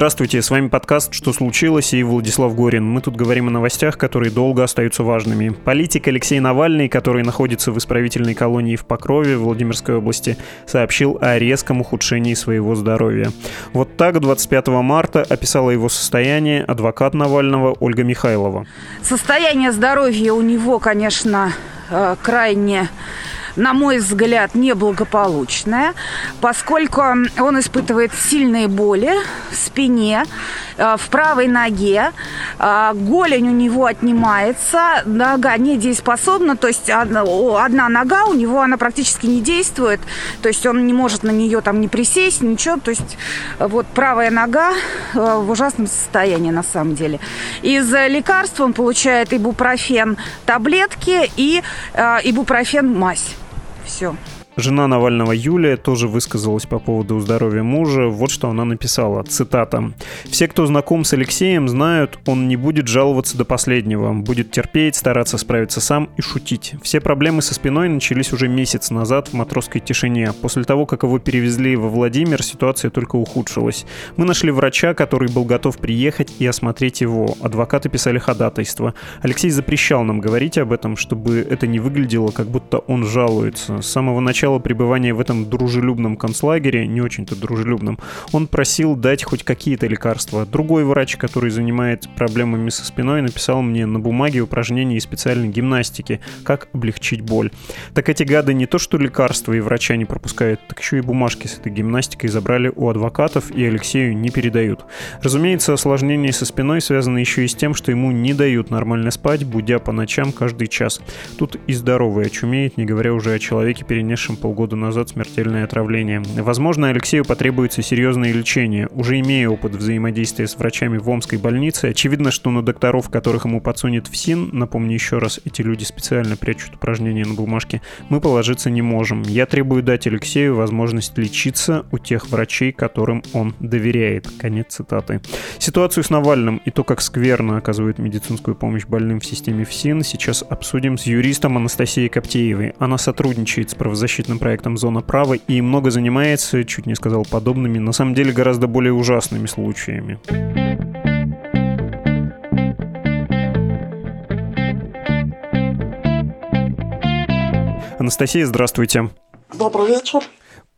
Здравствуйте, с вами подкаст «Что случилось?» и Владислав Горин. Мы тут говорим о новостях, которые долго остаются важными. Политик Алексей Навальный, который находится в исправительной колонии в Покрове Владимирской области, сообщил о резком ухудшении своего здоровья. Вот так 25 марта описала его состояние адвокат Навального Ольга Михайлова. Состояние здоровья у него, конечно, э, крайне на мой взгляд, неблагополучная, поскольку он испытывает сильные боли в спине, э, в правой ноге, э, голень у него отнимается, нога недееспособна, то есть одна, нога у него, она практически не действует, то есть он не может на нее там не присесть, ничего, то есть вот правая нога э, в ужасном состоянии на самом деле. Из лекарств он получает ибупрофен таблетки и ибупрофен мазь все. Жена Навального Юлия тоже высказалась по поводу здоровья мужа. Вот что она написала, цитата. «Все, кто знаком с Алексеем, знают, он не будет жаловаться до последнего, будет терпеть, стараться справиться сам и шутить. Все проблемы со спиной начались уже месяц назад в матросской тишине. После того, как его перевезли во Владимир, ситуация только ухудшилась. Мы нашли врача, который был готов приехать и осмотреть его. Адвокаты писали ходатайство. Алексей запрещал нам говорить об этом, чтобы это не выглядело, как будто он жалуется. С самого начала начала пребывания в этом дружелюбном концлагере, не очень-то дружелюбном, он просил дать хоть какие-то лекарства. Другой врач, который занимается проблемами со спиной, написал мне на бумаге упражнения и специальной гимнастики, как облегчить боль. Так эти гады не то что лекарства и врача не пропускают, так еще и бумажки с этой гимнастикой забрали у адвокатов и Алексею не передают. Разумеется, осложнения со спиной связаны еще и с тем, что ему не дают нормально спать, будя по ночам каждый час. Тут и здоровый очумеет, не говоря уже о человеке, перенесшем перенесшим полгода назад смертельное отравление. Возможно, Алексею потребуется серьезное лечение. Уже имея опыт взаимодействия с врачами в Омской больнице, очевидно, что на докторов, которых ему подсунет ФСИН, напомню еще раз, эти люди специально прячут упражнения на бумажке, мы положиться не можем. Я требую дать Алексею возможность лечиться у тех врачей, которым он доверяет. Конец цитаты. Ситуацию с Навальным и то, как скверно оказывает медицинскую помощь больным в системе ФСИН, сейчас обсудим с юристом Анастасией Коптеевой. Она сотрудничает с правозащитной правозащитным проектом «Зона права» и много занимается, чуть не сказал, подобными, на самом деле гораздо более ужасными случаями. Анастасия, здравствуйте. Добрый вечер.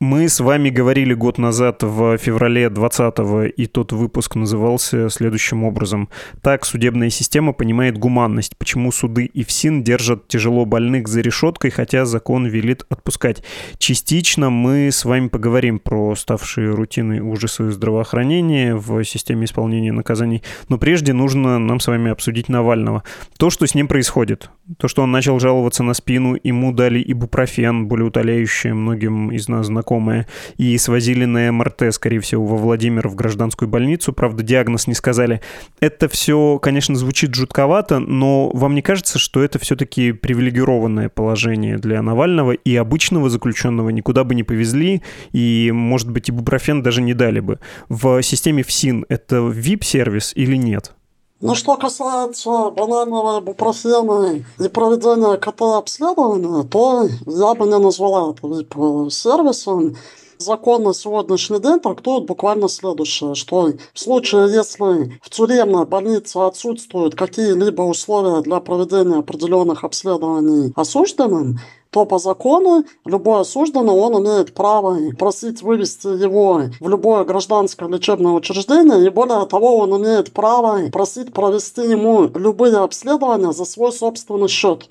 Мы с вами говорили год назад в феврале 20-го, и тот выпуск назывался следующим образом. Так судебная система понимает гуманность, почему суды и ФСИН держат тяжело больных за решеткой, хотя закон велит отпускать. Частично мы с вами поговорим про ставшие рутиной ужасы здравоохранения в системе исполнения наказаний, но прежде нужно нам с вами обсудить Навального. То, что с ним происходит, то, что он начал жаловаться на спину, ему дали ибупрофен, более многим из нас знакомое знакомая, и свозили на МРТ, скорее всего, во Владимир в гражданскую больницу. Правда, диагноз не сказали. Это все, конечно, звучит жутковато, но вам не кажется, что это все-таки привилегированное положение для Навального и обычного заключенного никуда бы не повезли, и, может быть, ибупрофен даже не дали бы. В системе ФСИН это VIP-сервис или нет? Ну, что касается банального бупрофена и проведения КТ-обследования, то я бы не назвала это VIP-сервисом. Закон на сегодняшний день трактует буквально следующее, что в случае, если в тюремной больнице отсутствуют какие-либо условия для проведения определенных обследований осужденным, то по закону любой осужденный, он имеет право просить вывести его в любое гражданское лечебное учреждение, и более того, он имеет право просить провести ему любые обследования за свой собственный счет.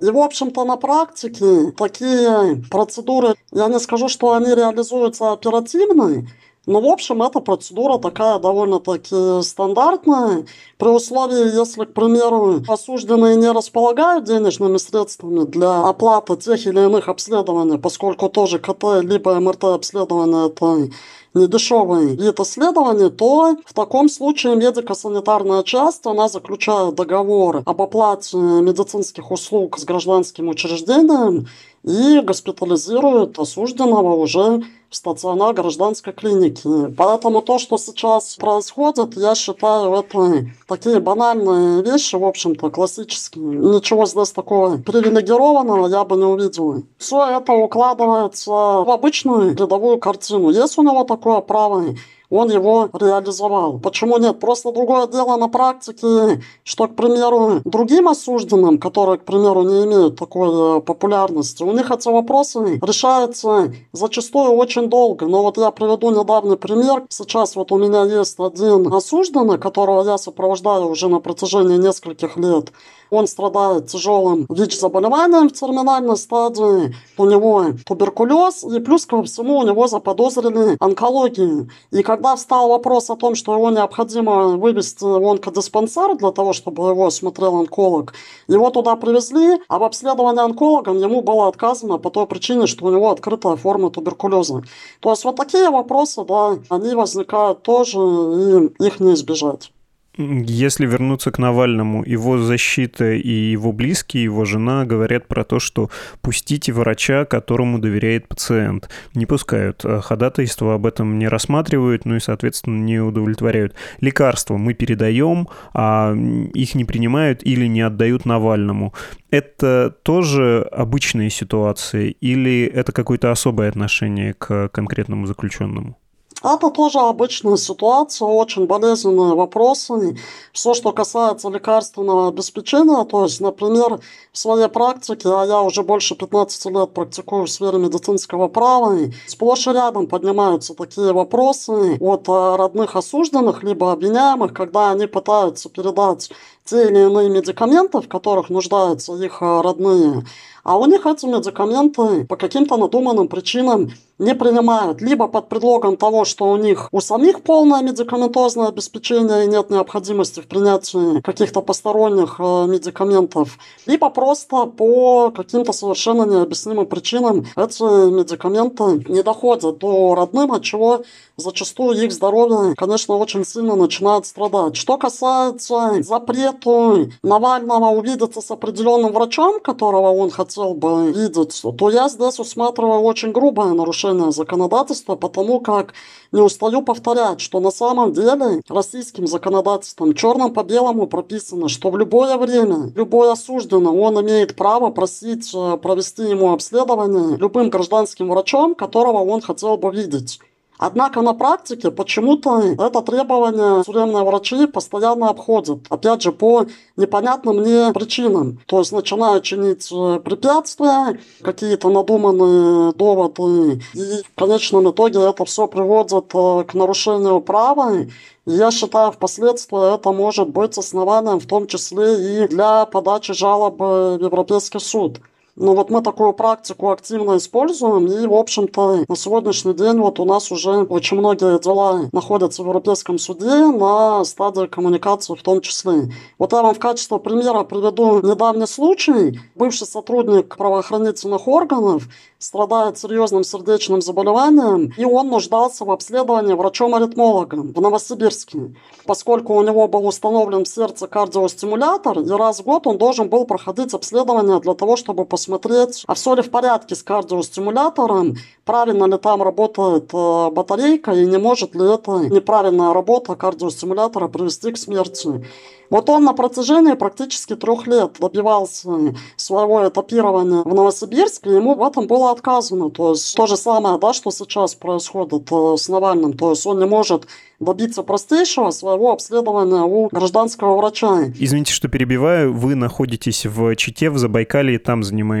И, в общем-то, на практике такие процедуры, я не скажу, что они реализуются оперативно, ну, в общем, эта процедура такая довольно-таки стандартная. При условии, если, к примеру, осужденные не располагают денежными средствами для оплаты тех или иных обследований, поскольку тоже КТ либо МРТ обследование это недешевый вид исследований, то в таком случае медико-санитарная часть, она заключает договор об оплате медицинских услуг с гражданским учреждением и госпитализирует осужденного уже в стационар гражданской клиники. Поэтому то, что сейчас происходит, я считаю, это такие банальные вещи, в общем-то, классические. Ничего здесь такого привилегированного я бы не увидел. Все это укладывается в обычную рядовую картину. Есть у него такое право он его реализовал. Почему нет? Просто другое дело на практике, что, к примеру, другим осужденным, которые, к примеру, не имеют такой э, популярности, у них эти вопросы решаются зачастую очень долго. Но вот я приведу недавний пример. Сейчас вот у меня есть один осужденный, которого я сопровождаю уже на протяжении нескольких лет. Он страдает тяжелым ВИЧ-заболеванием в терминальной стадии. У него туберкулез, и плюс ко всему у него заподозрили онкологию. И когда встал вопрос о том, что его необходимо вывести в онкодиспансер для того, чтобы его осмотрел онколог, его туда привезли, а в обследовании онкологом ему было отказано по той причине, что у него открытая форма туберкулеза. То есть вот такие вопросы, да, они возникают тоже, и их не избежать. Если вернуться к Навальному, его защита и его близкие, его жена говорят про то, что пустите врача, которому доверяет пациент. Не пускают. А ходатайство об этом не рассматривают, ну и, соответственно, не удовлетворяют. Лекарства мы передаем, а их не принимают или не отдают Навальному. Это тоже обычные ситуации или это какое-то особое отношение к конкретному заключенному? Это тоже обычная ситуация, очень болезненные вопросы. Все, что касается лекарственного обеспечения, то есть, например, в своей практике, а я уже больше 15 лет практикую в сфере медицинского права, сплошь и рядом поднимаются такие вопросы от э, родных осужденных, либо обвиняемых, когда они пытаются передать те или иные медикаменты, в которых нуждаются их э, родные, а у них эти медикаменты по каким-то надуманным причинам не принимают. Либо под предлогом того, что у них у самих полное медикаментозное обеспечение и нет необходимости в принятии каких-то посторонних э, медикаментов, либо просто по каким-то совершенно необъяснимым причинам эти медикаменты не доходят до родным, от чего зачастую их здоровье, конечно, очень сильно начинает страдать. Что касается запрету Навального увидеться с определенным врачом, которого он хотел бы видеть, то я здесь усматриваю очень грубое нарушение законодательства, потому как не устаю повторять, что на самом деле российским законодательством черным по белому прописано, что в любое время любой осужденный, он имеет право просить э, провести ему обследование любым гражданским врачом, которого он хотел бы видеть. Однако на практике почему-то это требование тюремные врачи постоянно обходят. Опять же, по непонятным мне причинам. То есть начинают чинить э, препятствия, какие-то надуманные доводы. И в конечном итоге это все приводит э, к нарушению права. Я считаю, впоследствии это может быть основанием в том числе и для подачи жалобы в Европейский суд. Ну вот мы такую практику активно используем, и, в общем-то, на сегодняшний день вот у нас уже очень многие дела находятся в Европейском суде на стадии коммуникации в том числе. Вот я вам в качестве примера приведу недавний случай. Бывший сотрудник правоохранительных органов страдает серьезным сердечным заболеванием, и он нуждался в обследовании врачом-аритмологом в Новосибирске. Поскольку у него был установлен в сердце кардиостимулятор, и раз в год он должен был проходить обследование для того, чтобы посмотреть, а все ли в порядке с кардиостимулятором, правильно ли там работает э, батарейка, и не может ли это неправильная работа кардиостимулятора привести к смерти. Вот он на протяжении практически трех лет добивался своего этапирования в Новосибирске, ему в этом было отказано. То есть то же самое, да, что сейчас происходит э, с Навальным. То есть он не может добиться простейшего своего обследования у гражданского врача. Извините, что перебиваю. Вы находитесь в Чите, в Забайкале, и там занимаетесь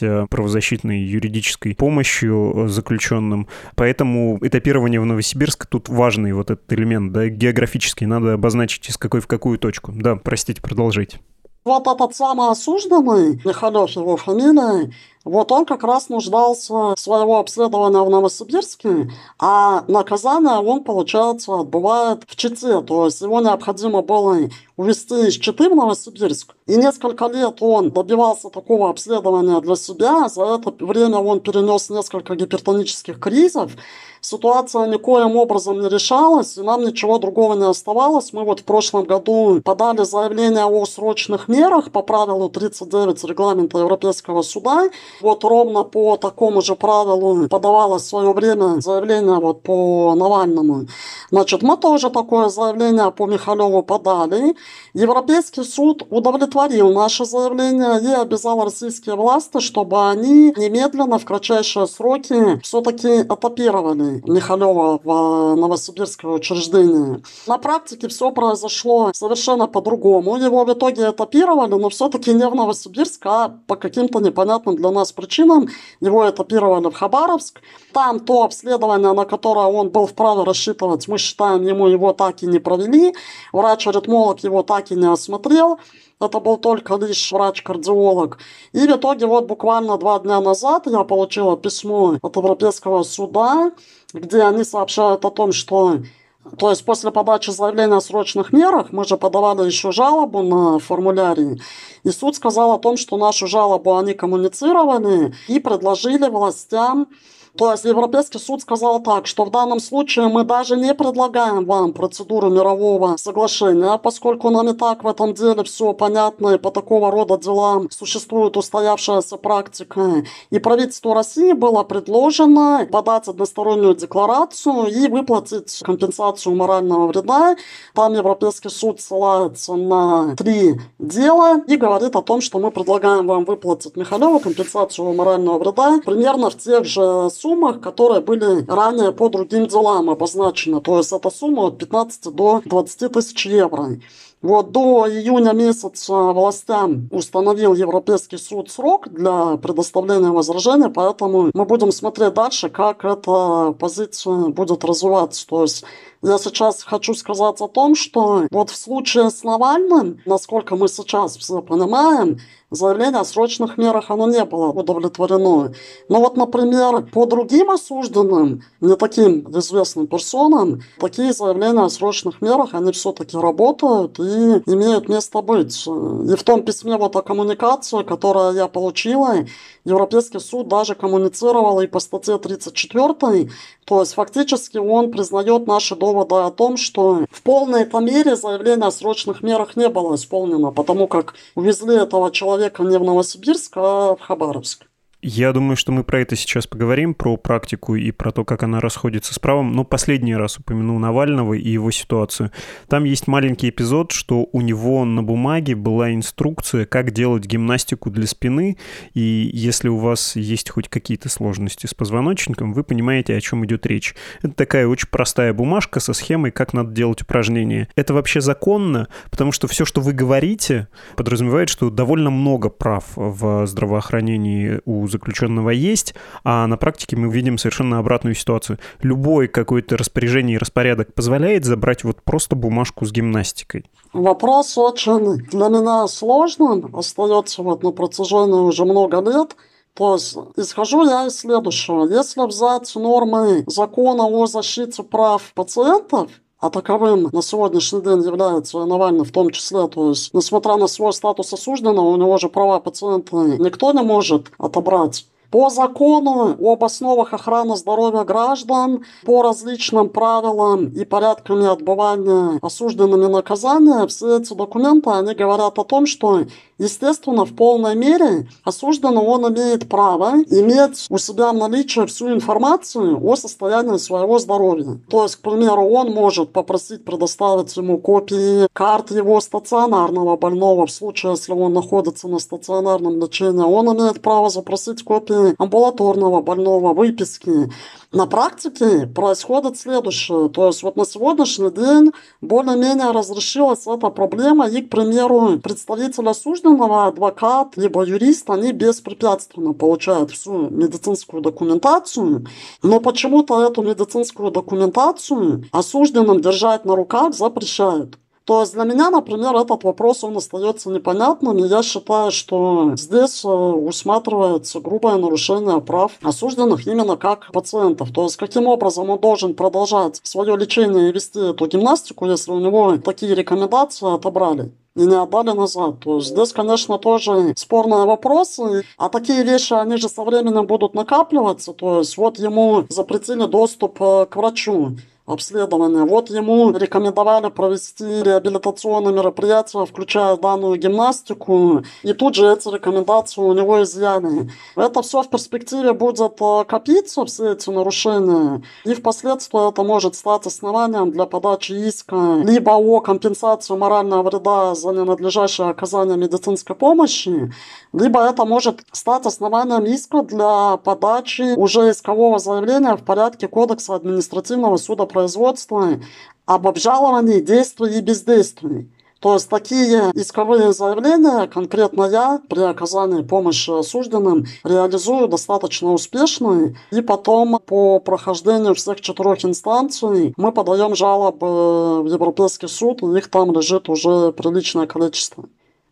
э, правозащитной юридической помощью э, заключенным. Поэтому этапирование в Новосибирск тут важный вот этот элемент, да, географический. Надо обозначить, из какой в какую точку. Да, простите, продолжайте. Вот этот самый осужденный, Михалев его фамилия, вот он как раз нуждался своего обследования в Новосибирске, а наказание он, получается, отбывает в Чите. То есть его необходимо было увезти из Читы в Новосибирск. И несколько лет он добивался такого обследования для себя. За это время он перенес несколько гипертонических кризов. Ситуация никоим образом не решалась, и нам ничего другого не оставалось. Мы вот в прошлом году подали заявление о срочных мерах по правилу 39 регламента Европейского суда. Вот ровно по такому же правилу подавалось в свое время заявление вот по Навальному. Значит, мы тоже такое заявление по Михалеву подали. Европейский суд удовлетворил наше заявление и обязал российские власти, чтобы они немедленно в кратчайшие сроки все-таки этапировали. Отправили Михалева в новосибирское учреждение. На практике все произошло совершенно по-другому. Его в итоге этапировали, но все-таки не в Новосибирск, а по каким-то непонятным для нас причинам его этапировали в Хабаровск. Там то обследование, на которое он был вправе рассчитывать, мы считаем, ему его так и не провели. Врач-аритмолог его так и не осмотрел. Это был только лишь врач-кардиолог. И в итоге вот буквально два дня назад я получила письмо от Европейского суда, где они сообщают о том, что то есть после подачи заявления о срочных мерах мы же подавали еще жалобу на формуляре. И суд сказал о том, что нашу жалобу они коммуницировали и предложили властям то есть Европейский суд сказал так, что в данном случае мы даже не предлагаем вам процедуру мирового соглашения, поскольку нам и так в этом деле все понятно, и по такого рода делам существует устоявшаяся практика. И правительству России было предложено подать одностороннюю декларацию и выплатить компенсацию морального вреда. Там Европейский суд ссылается на три дела и говорит о том, что мы предлагаем вам выплатить Михалеву компенсацию морального вреда примерно в тех же суммах, которые были ранее по другим делам обозначены. То есть эта сумма от 15 до 20 тысяч евро. Вот до июня месяца властям установил Европейский суд срок для предоставления возражения, поэтому мы будем смотреть дальше, как эта позиция будет развиваться. То есть я сейчас хочу сказать о том, что вот в случае с Навальным, насколько мы сейчас все понимаем, заявление о срочных мерах оно не было удовлетворено. Но вот, например, по другим осужденным, не таким известным персонам, такие заявления о срочных мерах, они все-таки работают и имеют место быть. И в том письме вот о коммуникации, которое я получила, Европейский суд даже коммуницировал и по статье 34, то есть фактически он признает наши доводы о том, что в полной-то мере заявление о срочных мерах не было исполнено, потому как увезли этого человека не в Новосибирск, а в Хабаровск. Я думаю, что мы про это сейчас поговорим, про практику и про то, как она расходится с правом. Но последний раз упомяну Навального и его ситуацию. Там есть маленький эпизод, что у него на бумаге была инструкция, как делать гимнастику для спины. И если у вас есть хоть какие-то сложности с позвоночником, вы понимаете, о чем идет речь. Это такая очень простая бумажка со схемой, как надо делать упражнения. Это вообще законно, потому что все, что вы говорите, подразумевает, что довольно много прав в здравоохранении у заключенного есть, а на практике мы видим совершенно обратную ситуацию. Любой какое-то распоряжение и распорядок позволяет забрать вот просто бумажку с гимнастикой. Вопрос очень для меня сложным, остается вот на протяжении уже много лет. То есть исхожу я из следующего. Если взять нормы закона о защите прав пациентов, а таковым на сегодняшний день является Навальный в том числе. То есть, несмотря на свой статус осужденного, у него же права пациента никто не может отобрать. По закону об основах охраны здоровья граждан, по различным правилам и порядкам отбывания осужденными наказания, все эти документы, они говорят о том, что Естественно, в полной мере осужденный он имеет право иметь у себя в наличии всю информацию о состоянии своего здоровья. То есть, к примеру, он может попросить предоставить ему копии карт его стационарного больного в случае, если он находится на стационарном лечении. Он имеет право запросить копии амбулаторного больного, выписки. На практике происходит следующее. То есть вот на сегодняшний день более-менее разрешилась эта проблема и, к примеру, представитель осужденного, адвокат, либо юрист, они беспрепятственно получают всю медицинскую документацию, но почему-то эту медицинскую документацию осужденным держать на руках запрещают. То есть для меня, например, этот вопрос, он остается непонятным, и я считаю, что здесь э, усматривается грубое нарушение прав осужденных именно как пациентов. То есть каким образом он должен продолжать свое лечение и вести эту гимнастику, если у него такие рекомендации отобрали и не отдали назад. То есть здесь, конечно, тоже спорные вопросы. А такие вещи, они же со временем будут накапливаться. То есть вот ему запретили доступ э, к врачу. Обследования. Вот ему рекомендовали провести реабилитационные мероприятия, включая данную гимнастику, и тут же эти рекомендации у него изъяли. Это все в перспективе будет э, копиться, все эти нарушения, и впоследствии это может стать основанием для подачи иска либо о компенсации морального вреда за ненадлежащее оказание медицинской помощи, либо это может стать основанием иска для подачи уже искового заявления в порядке Кодекса административного судопроизводства об обжаловании действий и бездействий. То есть такие исковые заявления конкретно я при оказании помощи осужденным реализую достаточно успешно. И потом по прохождению всех четырех инстанций мы подаем жалобы в Европейский суд, и их там лежит уже приличное количество.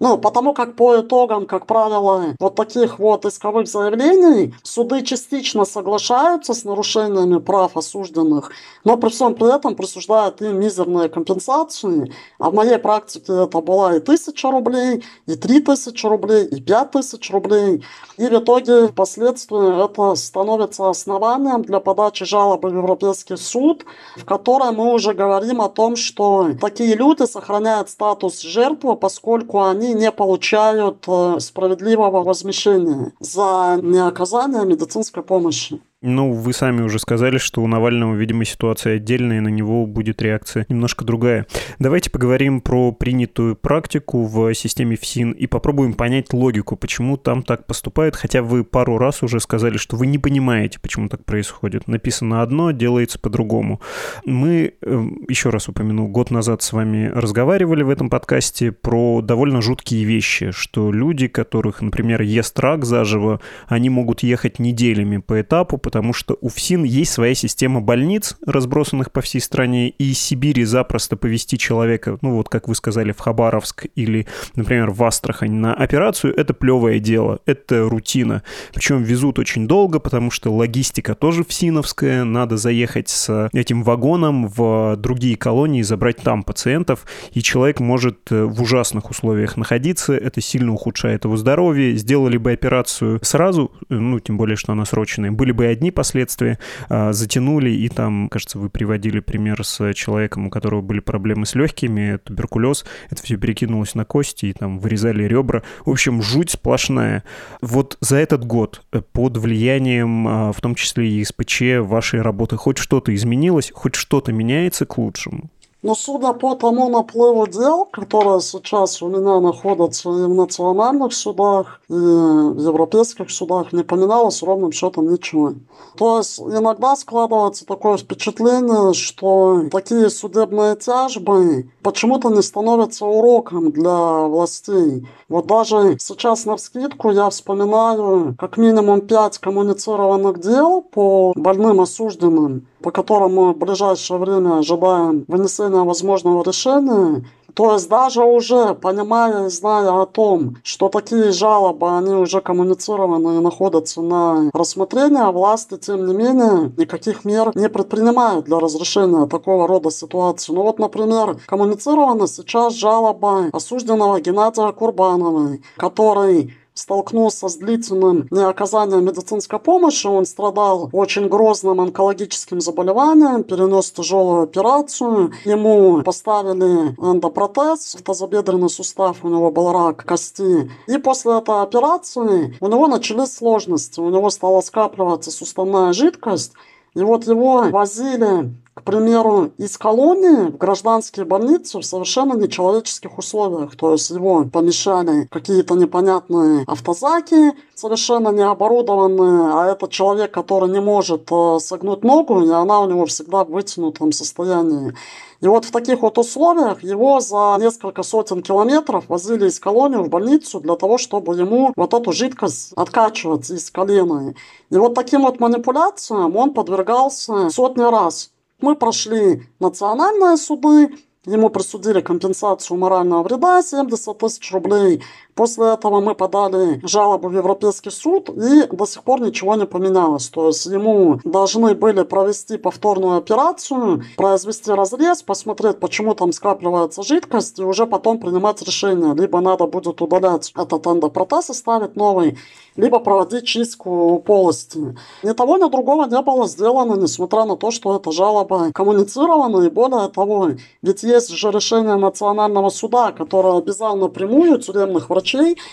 Ну, потому как по итогам, как правило, вот таких вот исковых заявлений суды частично соглашаются с нарушениями прав осужденных, но при всем при этом присуждают им мизерные компенсации. А в моей практике это была и тысяча рублей, и три тысячи рублей, и пять тысяч рублей. И в итоге впоследствии это становится основанием для подачи жалобы в Европейский суд, в которой мы уже говорим о том, что такие люди сохраняют статус жертвы, поскольку они не получают э, справедливого возмещения за неоказание медицинской помощи. Ну, вы сами уже сказали, что у Навального, видимо, ситуация отдельная, и на него будет реакция немножко другая. Давайте поговорим про принятую практику в системе ФСИН и попробуем понять логику, почему там так поступают, хотя вы пару раз уже сказали, что вы не понимаете, почему так происходит. Написано одно, делается по-другому. Мы, эм, еще раз упомяну, год назад с вами разговаривали в этом подкасте про довольно жуткие вещи, что люди, которых, например, ест рак заживо, они могут ехать неделями по этапу, потому что у ФСИН есть своя система больниц, разбросанных по всей стране, и Сибири запросто повести человека, ну вот как вы сказали, в Хабаровск или, например, в Астрахань на операцию, это плевое дело, это рутина. Причем везут очень долго, потому что логистика тоже ФСИНовская, надо заехать с этим вагоном в другие колонии, забрать там пациентов, и человек может э, в ужасных условиях находиться, это сильно ухудшает его здоровье. Сделали бы операцию сразу, э, ну, тем более, что она срочная, были бы одни последствия, а, затянули, и там, кажется, вы приводили пример с человеком, у которого были проблемы с легкими, туберкулез, это все перекинулось на кости, и там вырезали ребра. В общем, жуть сплошная. Вот за этот год э, под влиянием, а, в том числе и СПЧ, вашей работы, хоть что-то изменилось, хоть что-то меняется к лучшему? Но судя по тому наплыву дел, которые сейчас у меня находятся и в национальных судах, и в европейских судах, не поменялось ровным счетом ничего. То есть иногда складывается такое впечатление, что такие судебные тяжбы почему-то не становятся уроком для властей. Вот даже сейчас на вскидку я вспоминаю как минимум пять коммуницированных дел по больным осужденным, по которым мы в ближайшее время ожидаем вынесения возможного решения. То есть даже уже понимая зная о том, что такие жалобы, они уже коммуницированы и находятся на рассмотрении, власти, тем не менее, никаких мер не предпринимают для разрешения такого рода ситуации. Ну вот, например, коммуницирована сейчас жалоба осужденного Геннадия Курбанова, который столкнулся с длительным неоказанием медицинской помощи. Он страдал очень грозным онкологическим заболеванием, перенес тяжелую операцию. Ему поставили эндопротез, в тазобедренный сустав, у него был рак кости. И после этой операции у него начались сложности. У него стала скапливаться суставная жидкость. И вот его возили к примеру, из колонии в гражданские больницы в совершенно нечеловеческих условиях. То есть его помещали какие-то непонятные автозаки, совершенно не оборудованные, а это человек, который не может э, согнуть ногу, и она у него всегда в вытянутом состоянии. И вот в таких вот условиях его за несколько сотен километров возили из колонии в больницу для того, чтобы ему вот эту жидкость откачивать из колена. И вот таким вот манипуляциям он подвергался сотни раз. Мы прошли национальные суды, Ему присудили компенсацию морального вреда 70 тысяч рублей. После этого мы подали жалобу в Европейский суд, и до сих пор ничего не поменялось. То есть ему должны были провести повторную операцию, произвести разрез, посмотреть, почему там скапливается жидкость, и уже потом принимать решение. Либо надо будет удалять этот эндопротез и ставить новый, либо проводить чистку полости. Ни того, ни другого не было сделано, несмотря на то, что эта жалоба коммуницирована, и более того, ведь есть же решение Национального суда, которое обязало напрямую тюремных врачей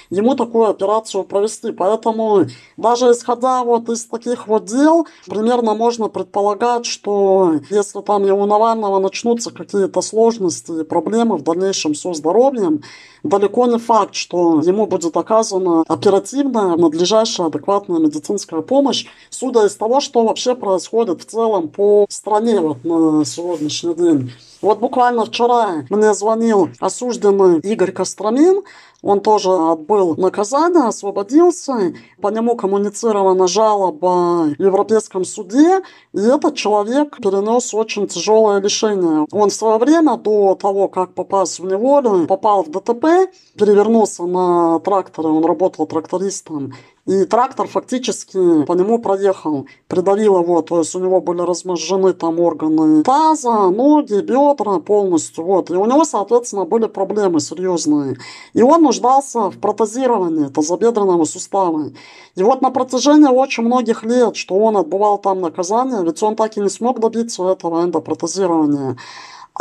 ему такую операцию провести. Поэтому даже исходя вот из таких вот дел, примерно можно предполагать, что если там и у Навального начнутся какие-то сложности и проблемы в дальнейшем со здоровьем, далеко не факт, что ему будет оказана оперативная, надлежащая, адекватная медицинская помощь, судя из того, что вообще происходит в целом по стране вот на сегодняшний день. Вот буквально вчера мне звонил осужденный Игорь Костромин, он тоже отбыл наказание, освободился. По нему коммуницирована жалоба в Европейском суде, и этот человек перенес очень тяжелое лишение. Он в свое время, до того, как попасть в неволю, попал в ДТП, перевернулся на тракторе, он работал трактористом, и трактор фактически по нему проехал, придавил его, то есть у него были разможжены там органы таза, ноги, бедра полностью, вот. И у него, соответственно, были проблемы серьезные. И он нуждался в протезировании тазобедренного сустава. И вот на протяжении очень многих лет, что он отбывал там наказание, ведь он так и не смог добиться этого эндопротезирования.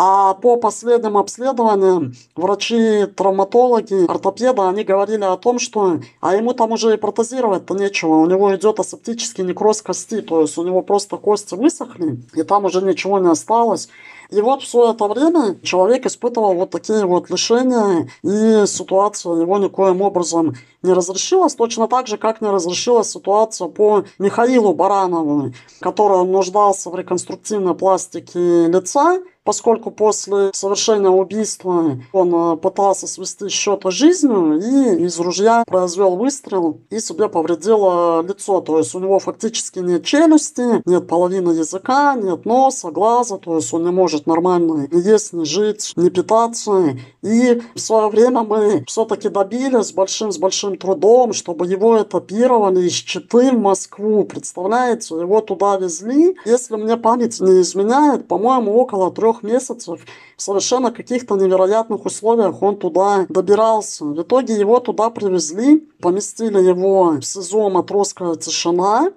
А по последним обследованиям врачи, травматологи, ортопеды, они говорили о том, что а ему там уже и протезировать-то нечего. У него идет асептический некроз кости, то есть у него просто кости высохли, и там уже ничего не осталось. И вот все это время человек испытывал вот такие вот лишения, и ситуация его никоим образом не разрешилась, точно так же, как не разрешилась ситуация по Михаилу Баранову, который нуждался в реконструктивной пластике лица, поскольку после совершения убийства он э, пытался свести счеты жизнью и из ружья произвел выстрел и себе повредил лицо. То есть у него фактически нет челюсти, нет половины языка, нет носа, глаза, то есть он не может нормально ни есть, ни жить, ни питаться. И в свое время мы все-таки добились большим, с большим трудом, чтобы его этапировали из Читы в Москву. Представляете, его туда везли. Если мне память не изменяет, по-моему, около трех месяцев в совершенно каких-то невероятных условиях он туда добирался. В итоге его туда привезли, поместили его в СИЗО «Матросская тишина».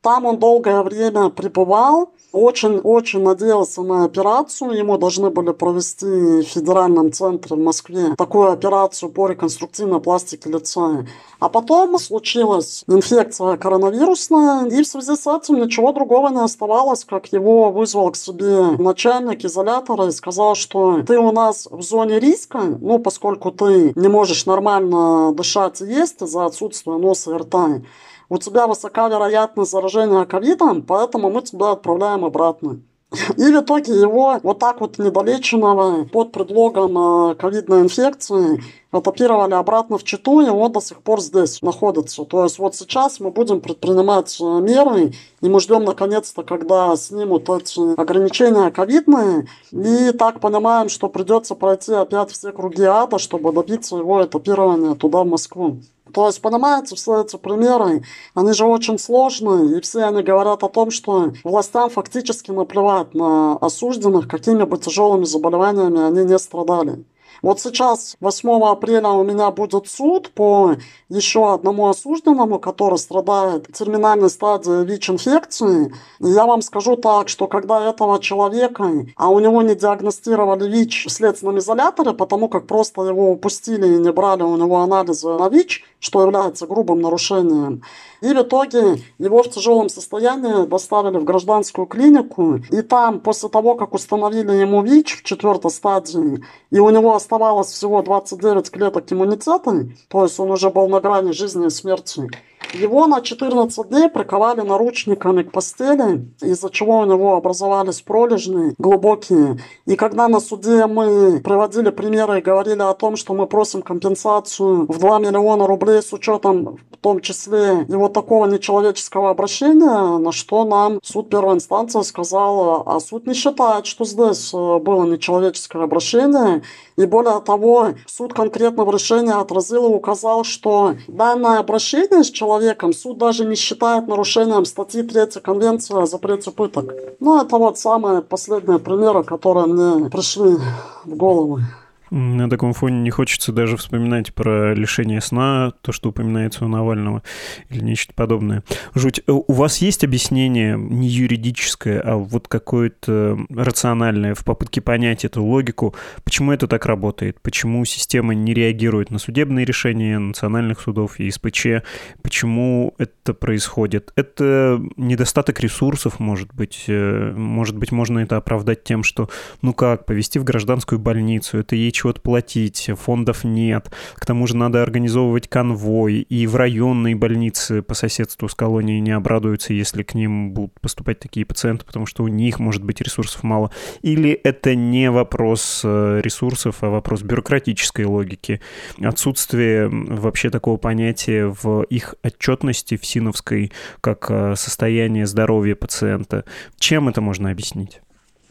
Там он долгое время пребывал, очень-очень надеялся на операцию. Ему должны были провести в федеральном центре в Москве такую операцию по реконструктивной пластике лица. А потом случилась инфекция коронавирусная, и в связи с этим ничего другого не оставалось, как его вызвал к себе начальник изолятора и сказал, что ты у нас в зоне риска, ну, поскольку ты не можешь нормально дышать и есть из-за отсутствия носа и рта, у тебя высока вероятность заражения ковидом, поэтому мы тебя отправляем обратно. И в итоге его вот так вот недолеченного под предлогом э, ковидной инфекции этапировали обратно в Читу, и он до сих пор здесь находится. То есть вот сейчас мы будем предпринимать э, меры, и мы ждем наконец-то, когда снимут эти ограничения ковидные, и так понимаем, что придется пройти опять все круги ада, чтобы добиться его этапирования туда, в Москву. То есть, понимаете, все эти примеры, они же очень сложные, и все они говорят о том, что властям фактически наплевать на осужденных, какими бы тяжелыми заболеваниями они не страдали. Вот сейчас, 8 апреля, у меня будет суд по еще одному осужденному, который страдает терминальной стадией ВИЧ-инфекции. И я вам скажу так, что когда этого человека, а у него не диагностировали ВИЧ в следственном изоляторе, потому как просто его упустили и не брали у него анализы на ВИЧ, что является грубым нарушением, и в итоге его в тяжелом состоянии доставили в гражданскую клинику. И там, после того, как установили ему ВИЧ в четвертой стадии, и у него оставалось всего 29 клеток иммунитета, то есть он уже был на грани жизни и смерти, Его на 14 дней приковали наручниками к постели, из-за чего у него образовались пролежни глубокие. И когда на суде мы приводили примеры и говорили о том, что мы просим компенсацию в 2 миллиона рублей с учетом в том числе его такого нечеловеческого обращения, на что нам суд первой инстанции сказал, а суд не считает, что здесь э, было нечеловеческое обращение, и более того, суд конкретно в решении отразил и указал, что данное обращение с человеком суд даже не считает нарушением статьи 3 Конвенции о запрете пыток. Ну, это вот самые последние примеры, которые мне пришли в голову. На таком фоне не хочется даже вспоминать про лишение сна, то, что упоминается у Навального, или нечто подобное. Жуть. Э, у вас есть объяснение не юридическое, а вот какое-то рациональное в попытке понять эту логику, почему это так работает, почему система не реагирует на судебные решения национальных судов и СПЧ, почему это происходит? Это недостаток ресурсов, может быть. Э, может быть, можно это оправдать тем, что, ну как, повести в гражданскую больницу, это ей чего-то платить, фондов нет. К тому же надо организовывать конвой, и в районные больницы по соседству с колонией не обрадуются, если к ним будут поступать такие пациенты, потому что у них, может быть, ресурсов мало. Или это не вопрос э, ресурсов, а вопрос бюрократической логики. Отсутствие вообще такого понятия в их отчетности в Синовской, как э, состояние здоровья пациента. Чем это можно объяснить?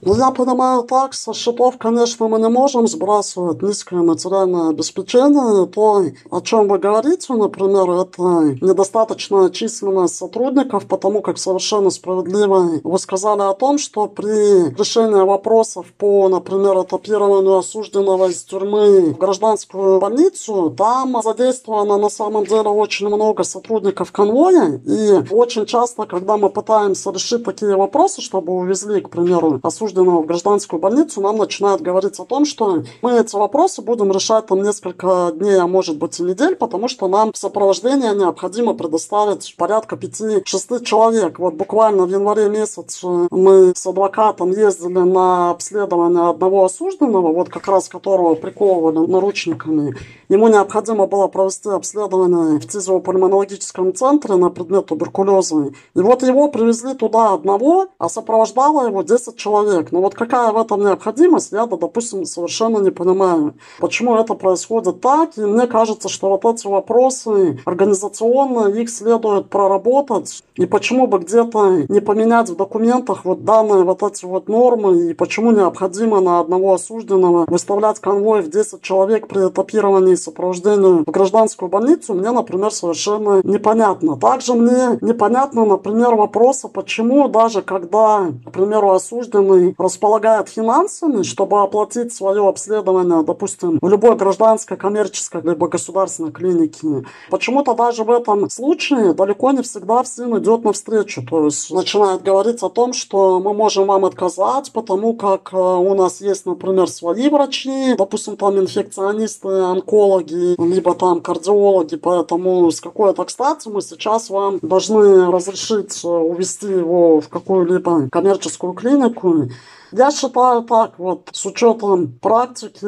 Ну, я понимаю так, со счетов, конечно, мы не можем сбрасывать низкое материальное обеспечение. То, о чем вы говорите, например, это недостаточная численность сотрудников, потому как совершенно справедливо вы сказали о том, что при решении вопросов по, например, этапированию осужденного из тюрьмы в гражданскую больницу, там задействовано на самом деле очень много сотрудников конвоя. И очень часто, когда мы пытаемся решить такие вопросы, чтобы увезли, к примеру, осужденного осужденного в гражданскую больницу, нам начинают говорить о том, что мы эти вопросы будем решать там несколько дней, а может быть и недель, потому что нам в сопровождение необходимо предоставить порядка 5-6 человек. Вот буквально в январе месяце мы с адвокатом ездили на обследование одного осужденного, вот как раз которого приковывали наручниками. Ему необходимо было провести обследование в тизиопульмонологическом центре на предмет туберкулеза. И вот его привезли туда одного, а сопровождало его 10 человек человек. Но вот какая в этом необходимость, я, да, допустим, совершенно не понимаю. Почему это происходит так? И мне кажется, что вот эти вопросы организационно, их следует проработать. И почему бы где-то не поменять в документах вот данные вот эти вот нормы, и почему необходимо на одного осужденного выставлять конвой в 10 человек при этапировании и сопровождении в гражданскую больницу, мне, например, совершенно непонятно. Также мне непонятно, например, вопроса, почему даже когда, к примеру, осужденный располагает финансами, чтобы оплатить свое обследование, допустим, в любой гражданской, коммерческой либо государственной клинике. Почему-то даже в этом случае далеко не всегда ФСИН идет навстречу. То есть начинает говорить о том, что мы можем вам отказать, потому как э, у нас есть, например, свои врачи, допустим, там инфекционисты, онкологи, либо там кардиологи, поэтому с какой-то кстати мы сейчас вам должны разрешить э, увести его в какую-либо коммерческую клинику, я считаю так вот, с учетом практики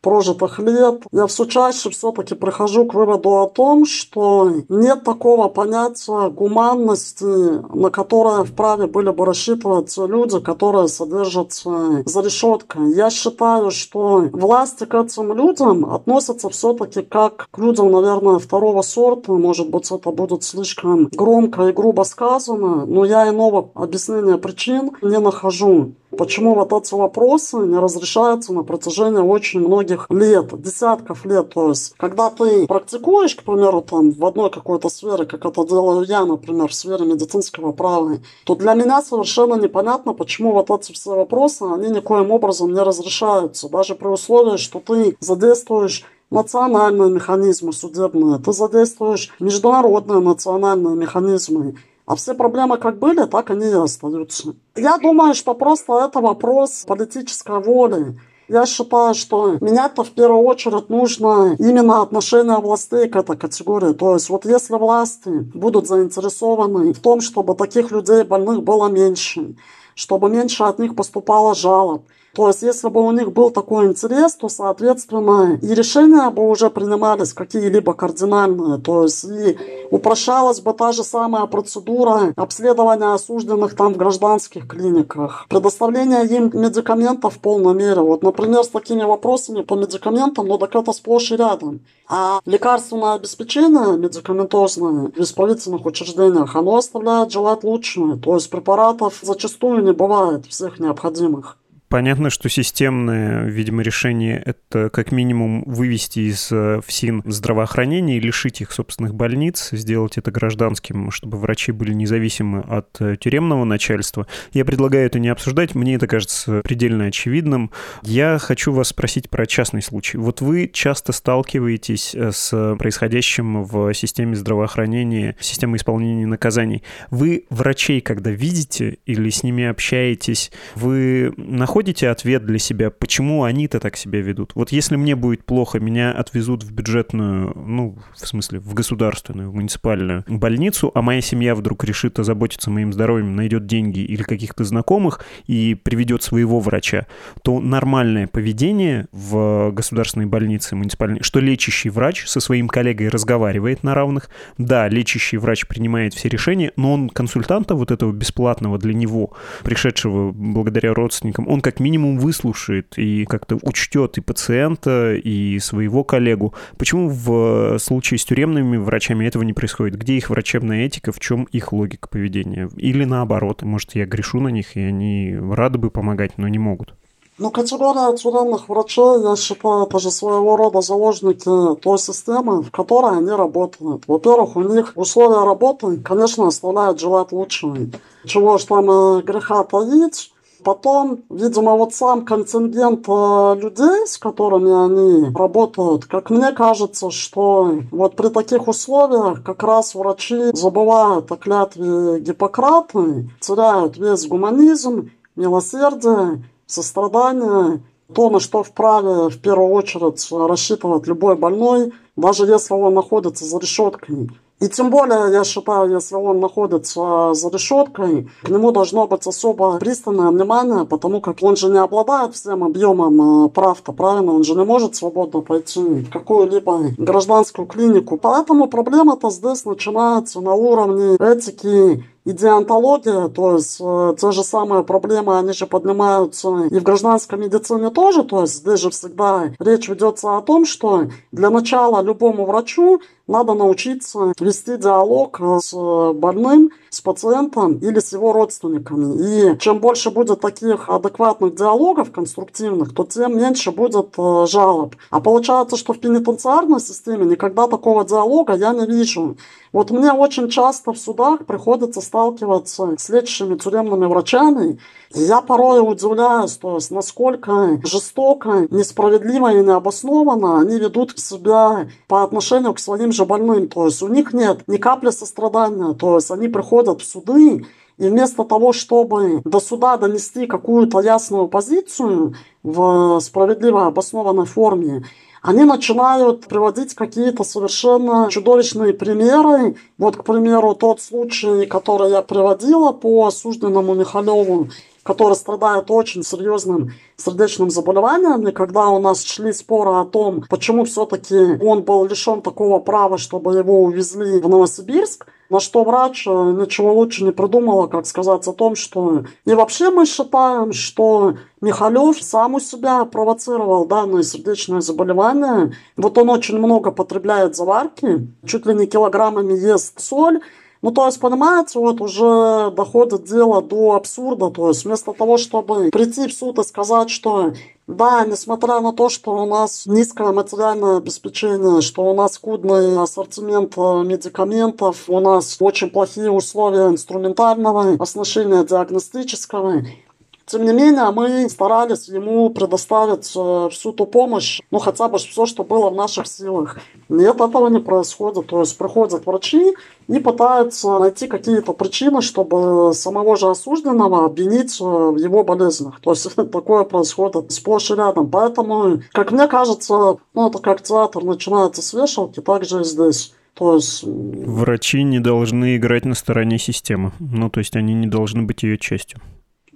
прожитых лет, я все чаще все-таки прихожу к выводу о том, что нет такого понятия гуманности, на которое вправе были бы рассчитывать люди, которые содержатся за решеткой. Я считаю, что власти к этим людям относятся все-таки как к людям, наверное, второго сорта. Может быть, это будет слишком громко и грубо сказано, но я иного объяснения причин не нахожу. Почему вот эти вопросы не разрешаются на протяжении очень многих лет, десятков лет. То есть, когда ты практикуешь, к примеру, там в одной какой-то сфере, как это делаю я, например, в сфере медицинского права, то для меня совершенно непонятно, почему вот эти все вопросы, они никоим образом не разрешаются. Даже при условии, что ты задействуешь национальные механизмы судебные, ты задействуешь международные национальные механизмы. А все проблемы как были, так они и остаются. Я думаю, что просто это вопрос политической воли. Я считаю, что менять-то в первую очередь нужно именно отношение властей к этой категории. То есть вот если власти будут заинтересованы в том, чтобы таких людей больных было меньше, чтобы меньше от них поступало жалоб, То есть, если бы у них был такой интерес, то, соответственно, и решения бы уже принимались какие-либо кардинальные. То есть, и упрощалась бы та же самая процедура обследования осужденных там в гражданских клиниках, предоставление им медикаментов в полной мере. Вот, например, с такими вопросами по медикаментам, ну так это сплошь и рядом. А лекарственное обеспечение медикаментозное в исправительных учреждениях, оно оставляет желать лучшего. То есть препаратов зачастую не бывает всех необходимых. Понятно, что системное, видимо, решение — это как минимум вывести из э, ФСИН здравоохранения и лишить их собственных больниц, сделать это гражданским, чтобы врачи были независимы от э, тюремного начальства. Я предлагаю это не обсуждать, мне это кажется предельно очевидным. Я хочу вас спросить про частный случай. Вот вы часто сталкиваетесь э, с происходящим в системе здравоохранения, системой исполнения наказаний. Вы врачей, когда видите или с ними общаетесь, вы находите находите ответ для себя, почему они-то так себя ведут? Вот если мне будет плохо, меня отвезут в бюджетную, ну, в смысле, в государственную, в муниципальную больницу, а моя семья вдруг решит озаботиться моим здоровьем, найдет деньги или каких-то знакомых и приведет своего врача, то нормальное поведение в государственной больнице муниципальной, что лечащий врач со своим коллегой разговаривает на равных, да, лечащий врач принимает все решения, но он консультанта вот этого бесплатного для него, пришедшего благодаря родственникам, он как минимум выслушает и как-то учтет и пациента, и своего коллегу. Почему в случае с тюремными врачами этого не происходит? Где их врачебная этика, в чем их логика поведения? Или наоборот, может, я грешу на них, и они рады бы помогать, но не могут? Ну, категория тюремных врачей, я считаю, это же своего рода заложники той системы, в которой они работают. Во-первых, у них условия работы, конечно, оставляют желать лучшего. Чего ж там э, греха таить, Потом, видимо, вот сам контингент э, людей, с которыми они работают, как мне кажется, что вот при таких условиях как раз врачи забывают о клятве Гиппократа, теряют весь гуманизм, милосердие, сострадание, то, на что вправе в первую очередь рассчитывать любой больной, даже если он находится за решеткой. И тем более, я считаю, если он находится за решеткой, к нему должно быть особо пристальное внимание, потому как он же не обладает всем объемом э, прав-то, правильно? Он же не может свободно пойти в какую-либо гражданскую клинику. Поэтому проблема-то здесь начинается на уровне этики и диантология, то есть э, те же самые проблемы, они же поднимаются и в гражданской медицине тоже, то есть здесь же всегда речь ведется о том, что для начала любому врачу надо научиться вести диалог с больным, с пациентом или с его родственниками. И чем больше будет таких адекватных диалогов конструктивных, то тем меньше будет э, жалоб. А получается, что в пенитенциарной системе никогда такого диалога я не вижу. Вот мне очень часто в судах приходится сталкиваться с лечащими тюремными врачами, я порой удивляюсь, то есть насколько жестоко, несправедливо и необоснованно они ведут себя по отношению к своим же больным. То есть у них нет ни капли сострадания, то есть они приходят в суды, и вместо того, чтобы до суда донести какую-то ясную позицию в справедливо обоснованной форме, они начинают приводить какие-то совершенно чудовищные примеры. Вот, к примеру, тот случай, который я приводила по осужденному Михалеву, который страдает очень серьезным сердечным заболеванием, и когда у нас шли споры о том, почему все-таки он был лишен такого права, чтобы его увезли в Новосибирск, на что врач э, ничего лучше не придумала, как сказать о том, что... И вообще мы считаем, что Михалев сам у себя провоцировал данное сердечное заболевание. Вот он очень много потребляет заварки, чуть ли не килограммами ест соль, ну, то есть, понимаете, вот уже доходит дело до абсурда. То есть, вместо того, чтобы прийти в суд и сказать, что да, несмотря на то, что у нас низкое материальное обеспечение, что у нас скудный ассортимент э, медикаментов, у нас очень плохие условия инструментального оснащения диагностического, тем не менее, мы старались ему предоставить э, всю ту помощь, ну хотя бы все, что было в наших силах. Нет, этого не происходит. То есть приходят врачи и пытаются найти какие-то причины, чтобы самого же осужденного обвинить э, в его болезнях. То есть такое происходит сплошь и рядом. Поэтому, как мне кажется, ну это как театр начинается с вешалки, так же и здесь. То есть... Врачи не должны играть на стороне системы. Ну, то есть они не должны быть ее частью.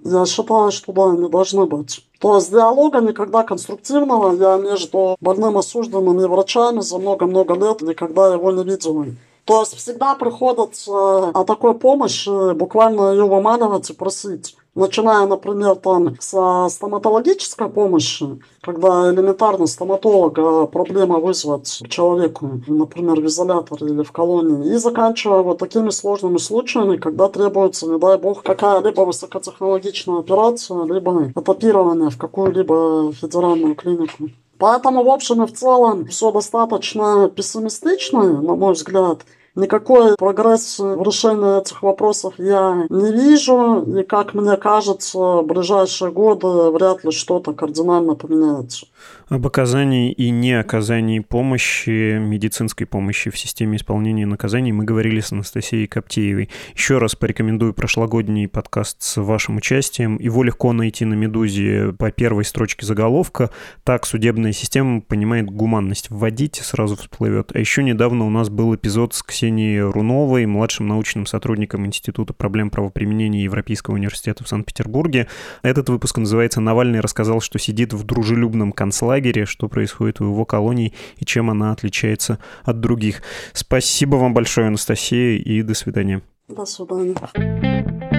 Я считаю, что да, они должны быть. То есть диалога никогда конструктивного я между больным осужденным и врачами за много-много лет никогда его не видел. То есть всегда приходится о такой помощи буквально ее выманивать и просить. Начиная, например, там со стоматологической помощи, когда элементарно стоматолога проблема вызвать человеку, например, в изоляторе или в колонии, и заканчивая вот такими сложными случаями, когда требуется, не дай бог, какая-либо высокотехнологичная операция, либо этапирование в какую-либо федеральную клинику. Поэтому, в общем и в целом, все достаточно пессимистично, на мой взгляд. Никакой прогресс в решении этих вопросов я не вижу, и, как мне кажется, в ближайшие годы вряд ли что-то кардинально поменяется. Об оказании и не оказании помощи, медицинской помощи в системе исполнения наказаний мы говорили с Анастасией Коптеевой. Еще раз порекомендую прошлогодний подкаст с вашим участием. Его легко найти на «Медузе» по первой строчке заголовка. Так судебная система понимает гуманность. Вводите, сразу всплывет. А еще недавно у нас был эпизод с Ксенией Руновой, младшим научным сотрудником Института проблем правоприменения Европейского университета в Санкт-Петербурге. Этот выпуск называется «Навальный рассказал, что сидит в дружелюбном концлагере лагере, что происходит в его колонии и чем она отличается от других. Спасибо вам большое, Анастасия, и до свидания. До свидания.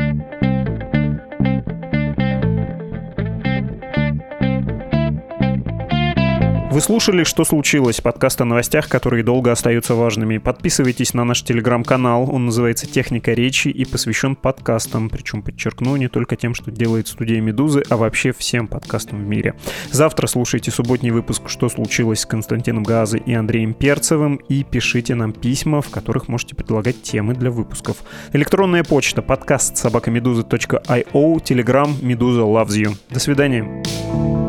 Вы слушали «Что случилось?» подкаст о новостях, которые долго остаются важными. Подписывайтесь на наш телеграм-канал, он называется «Техника речи» и посвящен подкастам, причем, подчеркну, не только тем, что делает студия «Медузы», а вообще всем подкастам в мире. Завтра слушайте субботний выпуск «Что случилось?» с Константином Газой и Андреем Перцевым и пишите нам письма, в которых можете предлагать темы для выпусков. Электронная почта подкаст собакамедуза.io, телеграм «Медуза loves you». До свидания.